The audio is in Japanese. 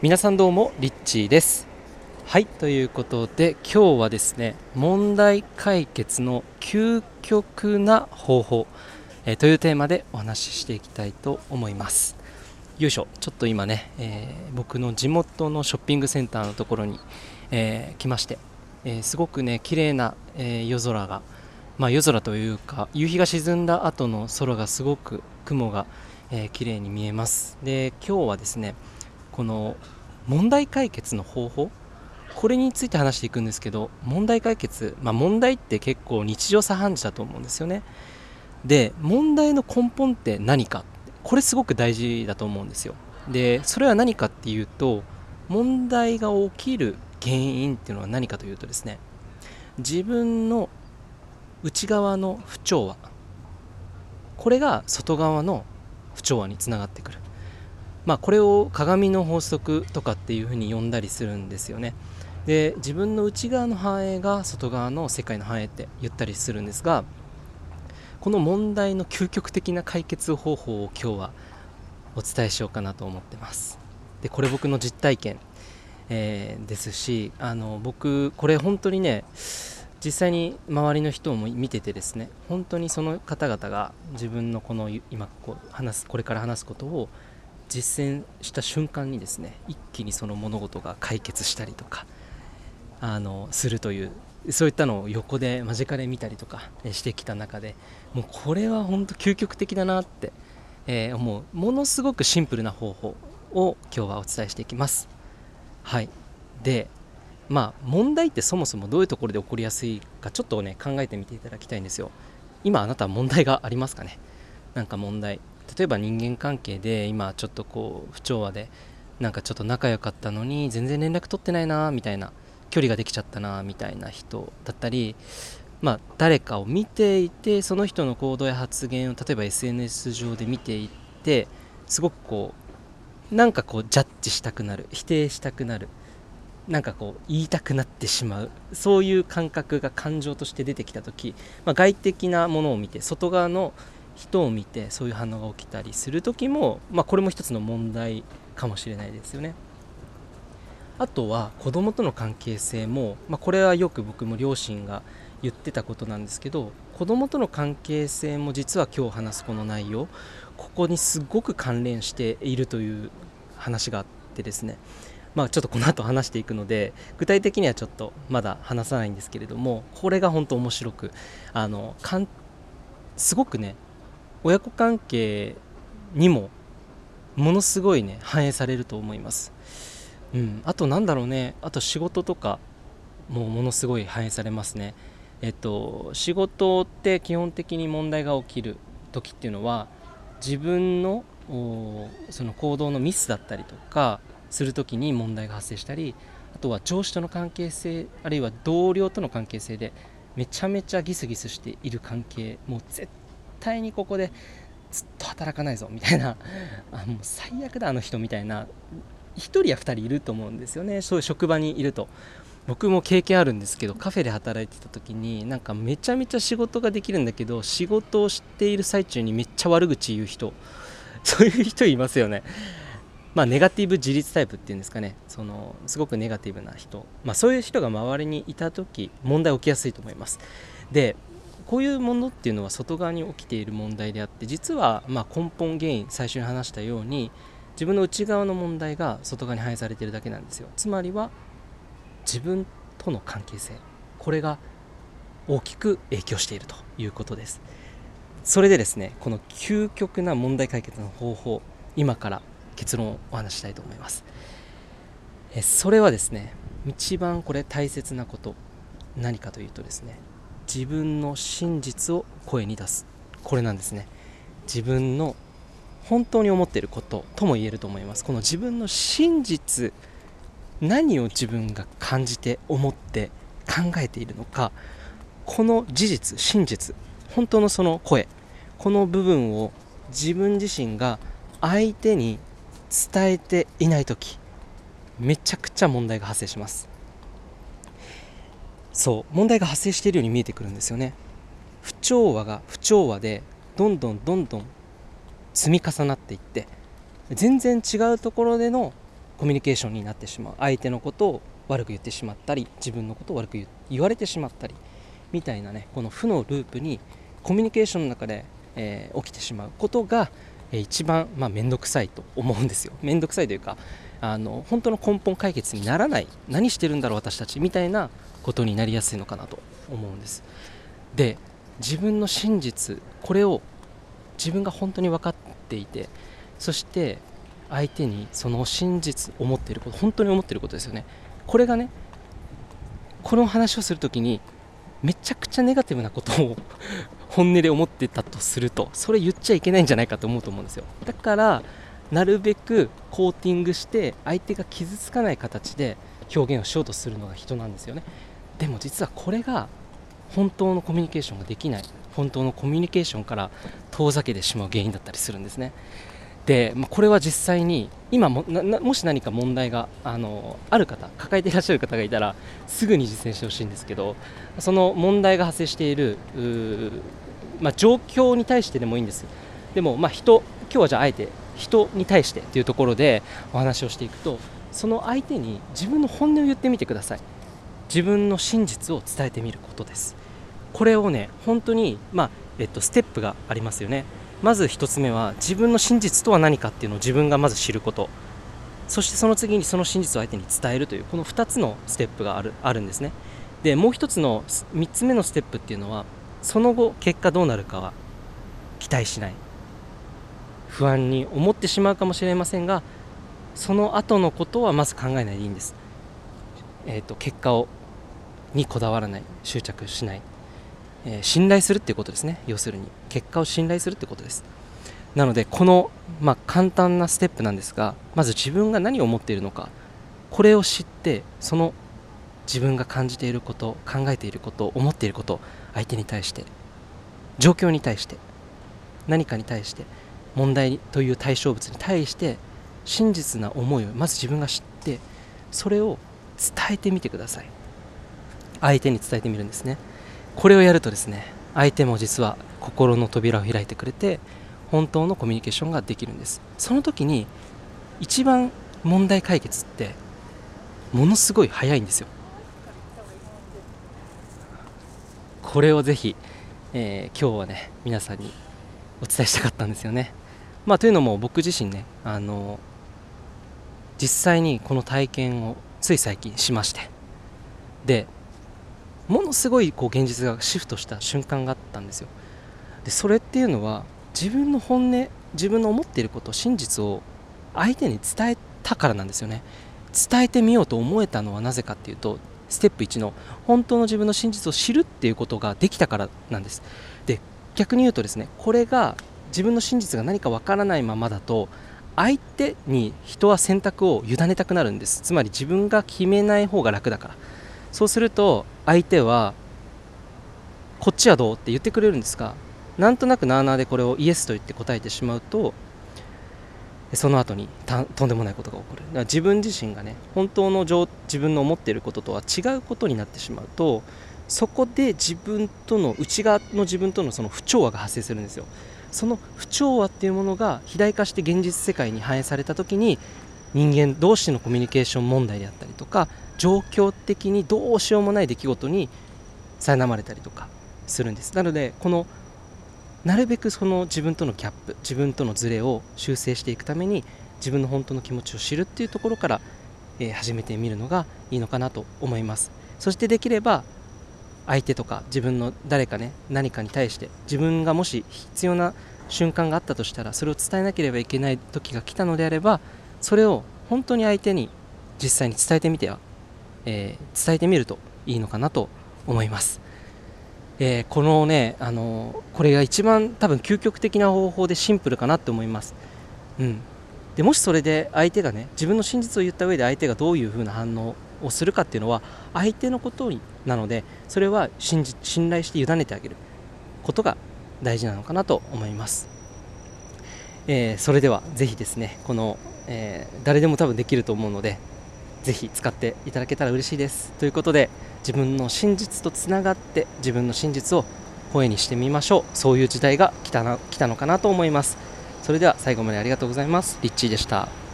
皆さんどうもリッチーです。はいということで今日はですね問題解決の究極な方法、えー、というテーマでお話ししていきたいと思います。よいしょちょっと今ね、えー、僕の地元のショッピングセンターのところに、えー、来まして、えすごくね綺麗な、え夜空がまあ、夜空というか夕日が沈んだ後の空がすごく雲が、えー、綺麗に見えます。で今日はですねこの問題解決の方法？これについて話していくんですけど問題解決、まあ、問題って結構日常茶飯事だと思うんですよね。で問題の根本って何か？これすごく大事だと思うんですよ。でそれは何かっていうと問題が起きる原因っていうのは何かというとですね自分の内側の不調和。これが外側の不調和につながってくる。まあ、これを鏡の法則とかっていうふうに呼んだりするんですよね。で自分の内側の反映が外側の世界の反映って言ったりするんですがこの問題の究極的な解決方法を今日はお伝えしようかなと思ってます。でこれ僕の実体験、えー、ですしあの僕これ本当にね実際に周りの人も見ててですね本当にその方々が自分のこの今こう話すこれから話すことを実践した瞬間にですね一気にその物事が解決したりとかあのするというそういったのを横で間近で見たりとかしてきた中でもうこれは本当究極的だなって、えー、思う。ものすごくシンプルな方法を今日はお伝えしていきます。はい。でまあ問題ってそもそもどういうところで起こりやすいかちょっとね考えてみていただきたいんですよ。今あなたは問題がありますかね？なんか問題。例えば人間関係で今ちょっとこう不調和でなんかちょっと仲良かったのに全然連絡取ってないなみたいな距離ができちゃったなみたいな人だったりまあ誰かを見ていてその人の行動や発言を例えば SNS 上で見ていってすごくこうなんかこうジャッジしたくなる否定したくなるなんかこう言いたくなってしまうそういう感覚が感情として出てきた時、まあ、外的なものを見て外側の人を見てそういう反応が起きたりする時も、まあ、これも一つの問題かもしれないですよね。あとは子供との関係性も、まあ、これはよく僕も両親が言ってたことなんですけど子供との関係性も実は今日話すこの内容ここにすごく関連しているという話があってですねまあちょっとこの後話していくので具体的にはちょっとまだ話さないんですけれどもこれが本当面白くあのかんすごくね親子関係にもものすごいね反映されると思います、うん、あとなんだろうね。あと仕事とかもものすごい反映されますね。えっと仕事って基本的に問題が起きる時っていうのは自分のその行動のミスだったりとかする時に問題が発生したりあとは上司との関係性あるいは同僚との関係性でめちゃめちゃギスギスしている関係もう絶対にここでずっと働かないぞみたいな。あもう最悪だあの人みたいな。1人や2人いると思うんですよね。そういう職場にいると。僕も経験あるんですけどカフェで働いてた時になんかめちゃめちゃ仕事ができるんだけど仕事をしている最中にめっちゃ悪口言う人。そういう人いますよね。まあネガティブ自立タイプっていうんですかね。そのすごくネガティブな人。まあそういう人が周りにいた時問題起きやすいと思います。でこういうものっていうのは外側に起きている問題であって実はま根本原因最初に話したように自分の内側の問題が外側に反映されているだけなんですよ。つまりは自分との関係性。これが大きく影響しているということです。それでですねこの究極な問題解決の方法今から結論をお話ししたいと思います。えそれはですね一番これ大切なこと。何かというとですね自分の真実を声に出す。これなんですね。自分の本当に思っていることとも言えると思います。この自分の真実何を自分が感じて思って考えているのか。この事実真実本当のその声この部分を自分自身が相手に伝えていない時めちゃくちゃ問題が発生します。そう問題が発生しているように見えてくるんですよね。不調和が不調和でどんどんどんどん積み重なっていって全然違うところでのコミュニケーションになってしまう。相手のことを悪く言ってしまったり自分のことを悪く言われてしまったりみたいなねこの負のループにコミュニケーションの中で、えー、起きてしまうことが、一番まあ面倒くさいと思うんですよ。面倒くさいというかあの本当の根本解決にならない何してるんだろう私たちみたいなことになりやすいのかなと思うんです。で自分の真実これを自分が本当に分かっていてそして相手にその真実思っていること本当に思っていることですよね。これがねこの話をする時にめちゃくちゃネガティブなことを本音で思ってたとするとそれ言っちゃいけないんじゃないかと思うと思うんですよ。だからなるべくコーティングして相手が傷つかない形で表現をしようとするのが人なんですよね。でも実はこれが本当のコミュニケーションができない。本当のコミュニケーションから遠ざけてしまう原因だったりするんですね。で、まあ、これは実際に今ももし何か問題があのある方抱えていらっしゃる方がいたらすぐに実践してほしいんですけどその問題が発生している、まあ、状況に対してでもいいんです。でも、まあ、人今日はじゃああえて人に対してというところでお話をしていくとその相手に自分の本音を言ってみてください。自分の真実を伝えてみることです。これをね本当にまあえっとステップがありますよね。まず1つ目は自分の真実とは何かっていうのを自分がまず知ること。そしてその次にその真実を相手に伝えるというこの2つのステップがあるあるんですね。でもう1つの3つ目のステップっていうのはその後結果どうなるかは期待しない。不安に思ってしまうかもしれませんがその後のことはまず考えないでいいんです、えーと、結果をにこだわらない。執着しない、えー、信頼するっていうことですね。要するに。結果を信頼するってことです。なのでこの、まあ、簡単なステップなんですがまず自分が何を思っているのか。これを知ってその自分が感じていること考えていること思っていること相手に対して状況に対して何かに対して問題という対象物に対して真実な思いをまず自分が知ってそれを伝えてみてください。相手に伝えてみるんですね。これをやるとですね相手も実は心の扉を開いてくれて本当のコミュニケーションができるんです。その時に一番問題解決ってものすごい早いんですよ。これをぜひ、えー、今日はね皆さんにお伝えしたかったんですよね。まあというのも僕自身ねあの実際にこの体験をつい最近しまして。でものすごいこう現実がシフトした瞬間があったんですよ。でそれっていうのは自分の本音自分の思っていること真実を相手に伝えたからなんですよね。伝えてみようと思えたのはなぜかっていうとステップ1の本当の自分の真実を知るっていうことができたからなんです。で逆に言うとですねこれが自分の真実が何かわからないままだと相手に人は選択を委ねたくなるんです。つまり自分が決めない方が楽だから。そうすると相手はこっちはどうって言ってくれるんですがなんとなくなあなあでこれをイエスと言って答えてしまうとその後にとんでもないことが起こる。だから自分自身がね本当の自分の思っていることとは違うことになってしまうとそこで自分との内側の自分とのその不調和が発生するんですよ。その不調和っていうものが肥大化して現実世界に反映された時に人間同士のコミュニケーション問題であったりとか状況的にどうしようもない出来事に苛まれたりとかするんです。なのでこのなるべくその自分とのギャップ自分とのズレを修正していくために自分の本当の気持ちを知るっていうところから、えー、始めてみるのがいいのかなと思います。そしてできれば相手とか自分の誰かね何かに対して自分がもし必要な瞬間があったとしたらそれを伝えなければいけない時が来たのであればそれを本当に相手に実際に伝えてみては、えー、伝えてみるといいのかなと思います、えー、このねあのこれが一番多分究極的な方法でシンプルかなって思います。うん。でもしそれで相手がね自分の真実を言った上で相手がどういう風な反応をするかっていうのは相手のことになのでそれは信じ信頼して委ねてあげることが大事なのかなと思います、えー、それではぜひですねこの、えー、誰でも多分できると思うのでぜひ使っていただけたら嬉しいです。ということで自分の真実とつながって自分の真実を声にしてみましょう。そういう時代が来たな来たのかなと思います。それでは最後までありがとうございます。リッチーでした。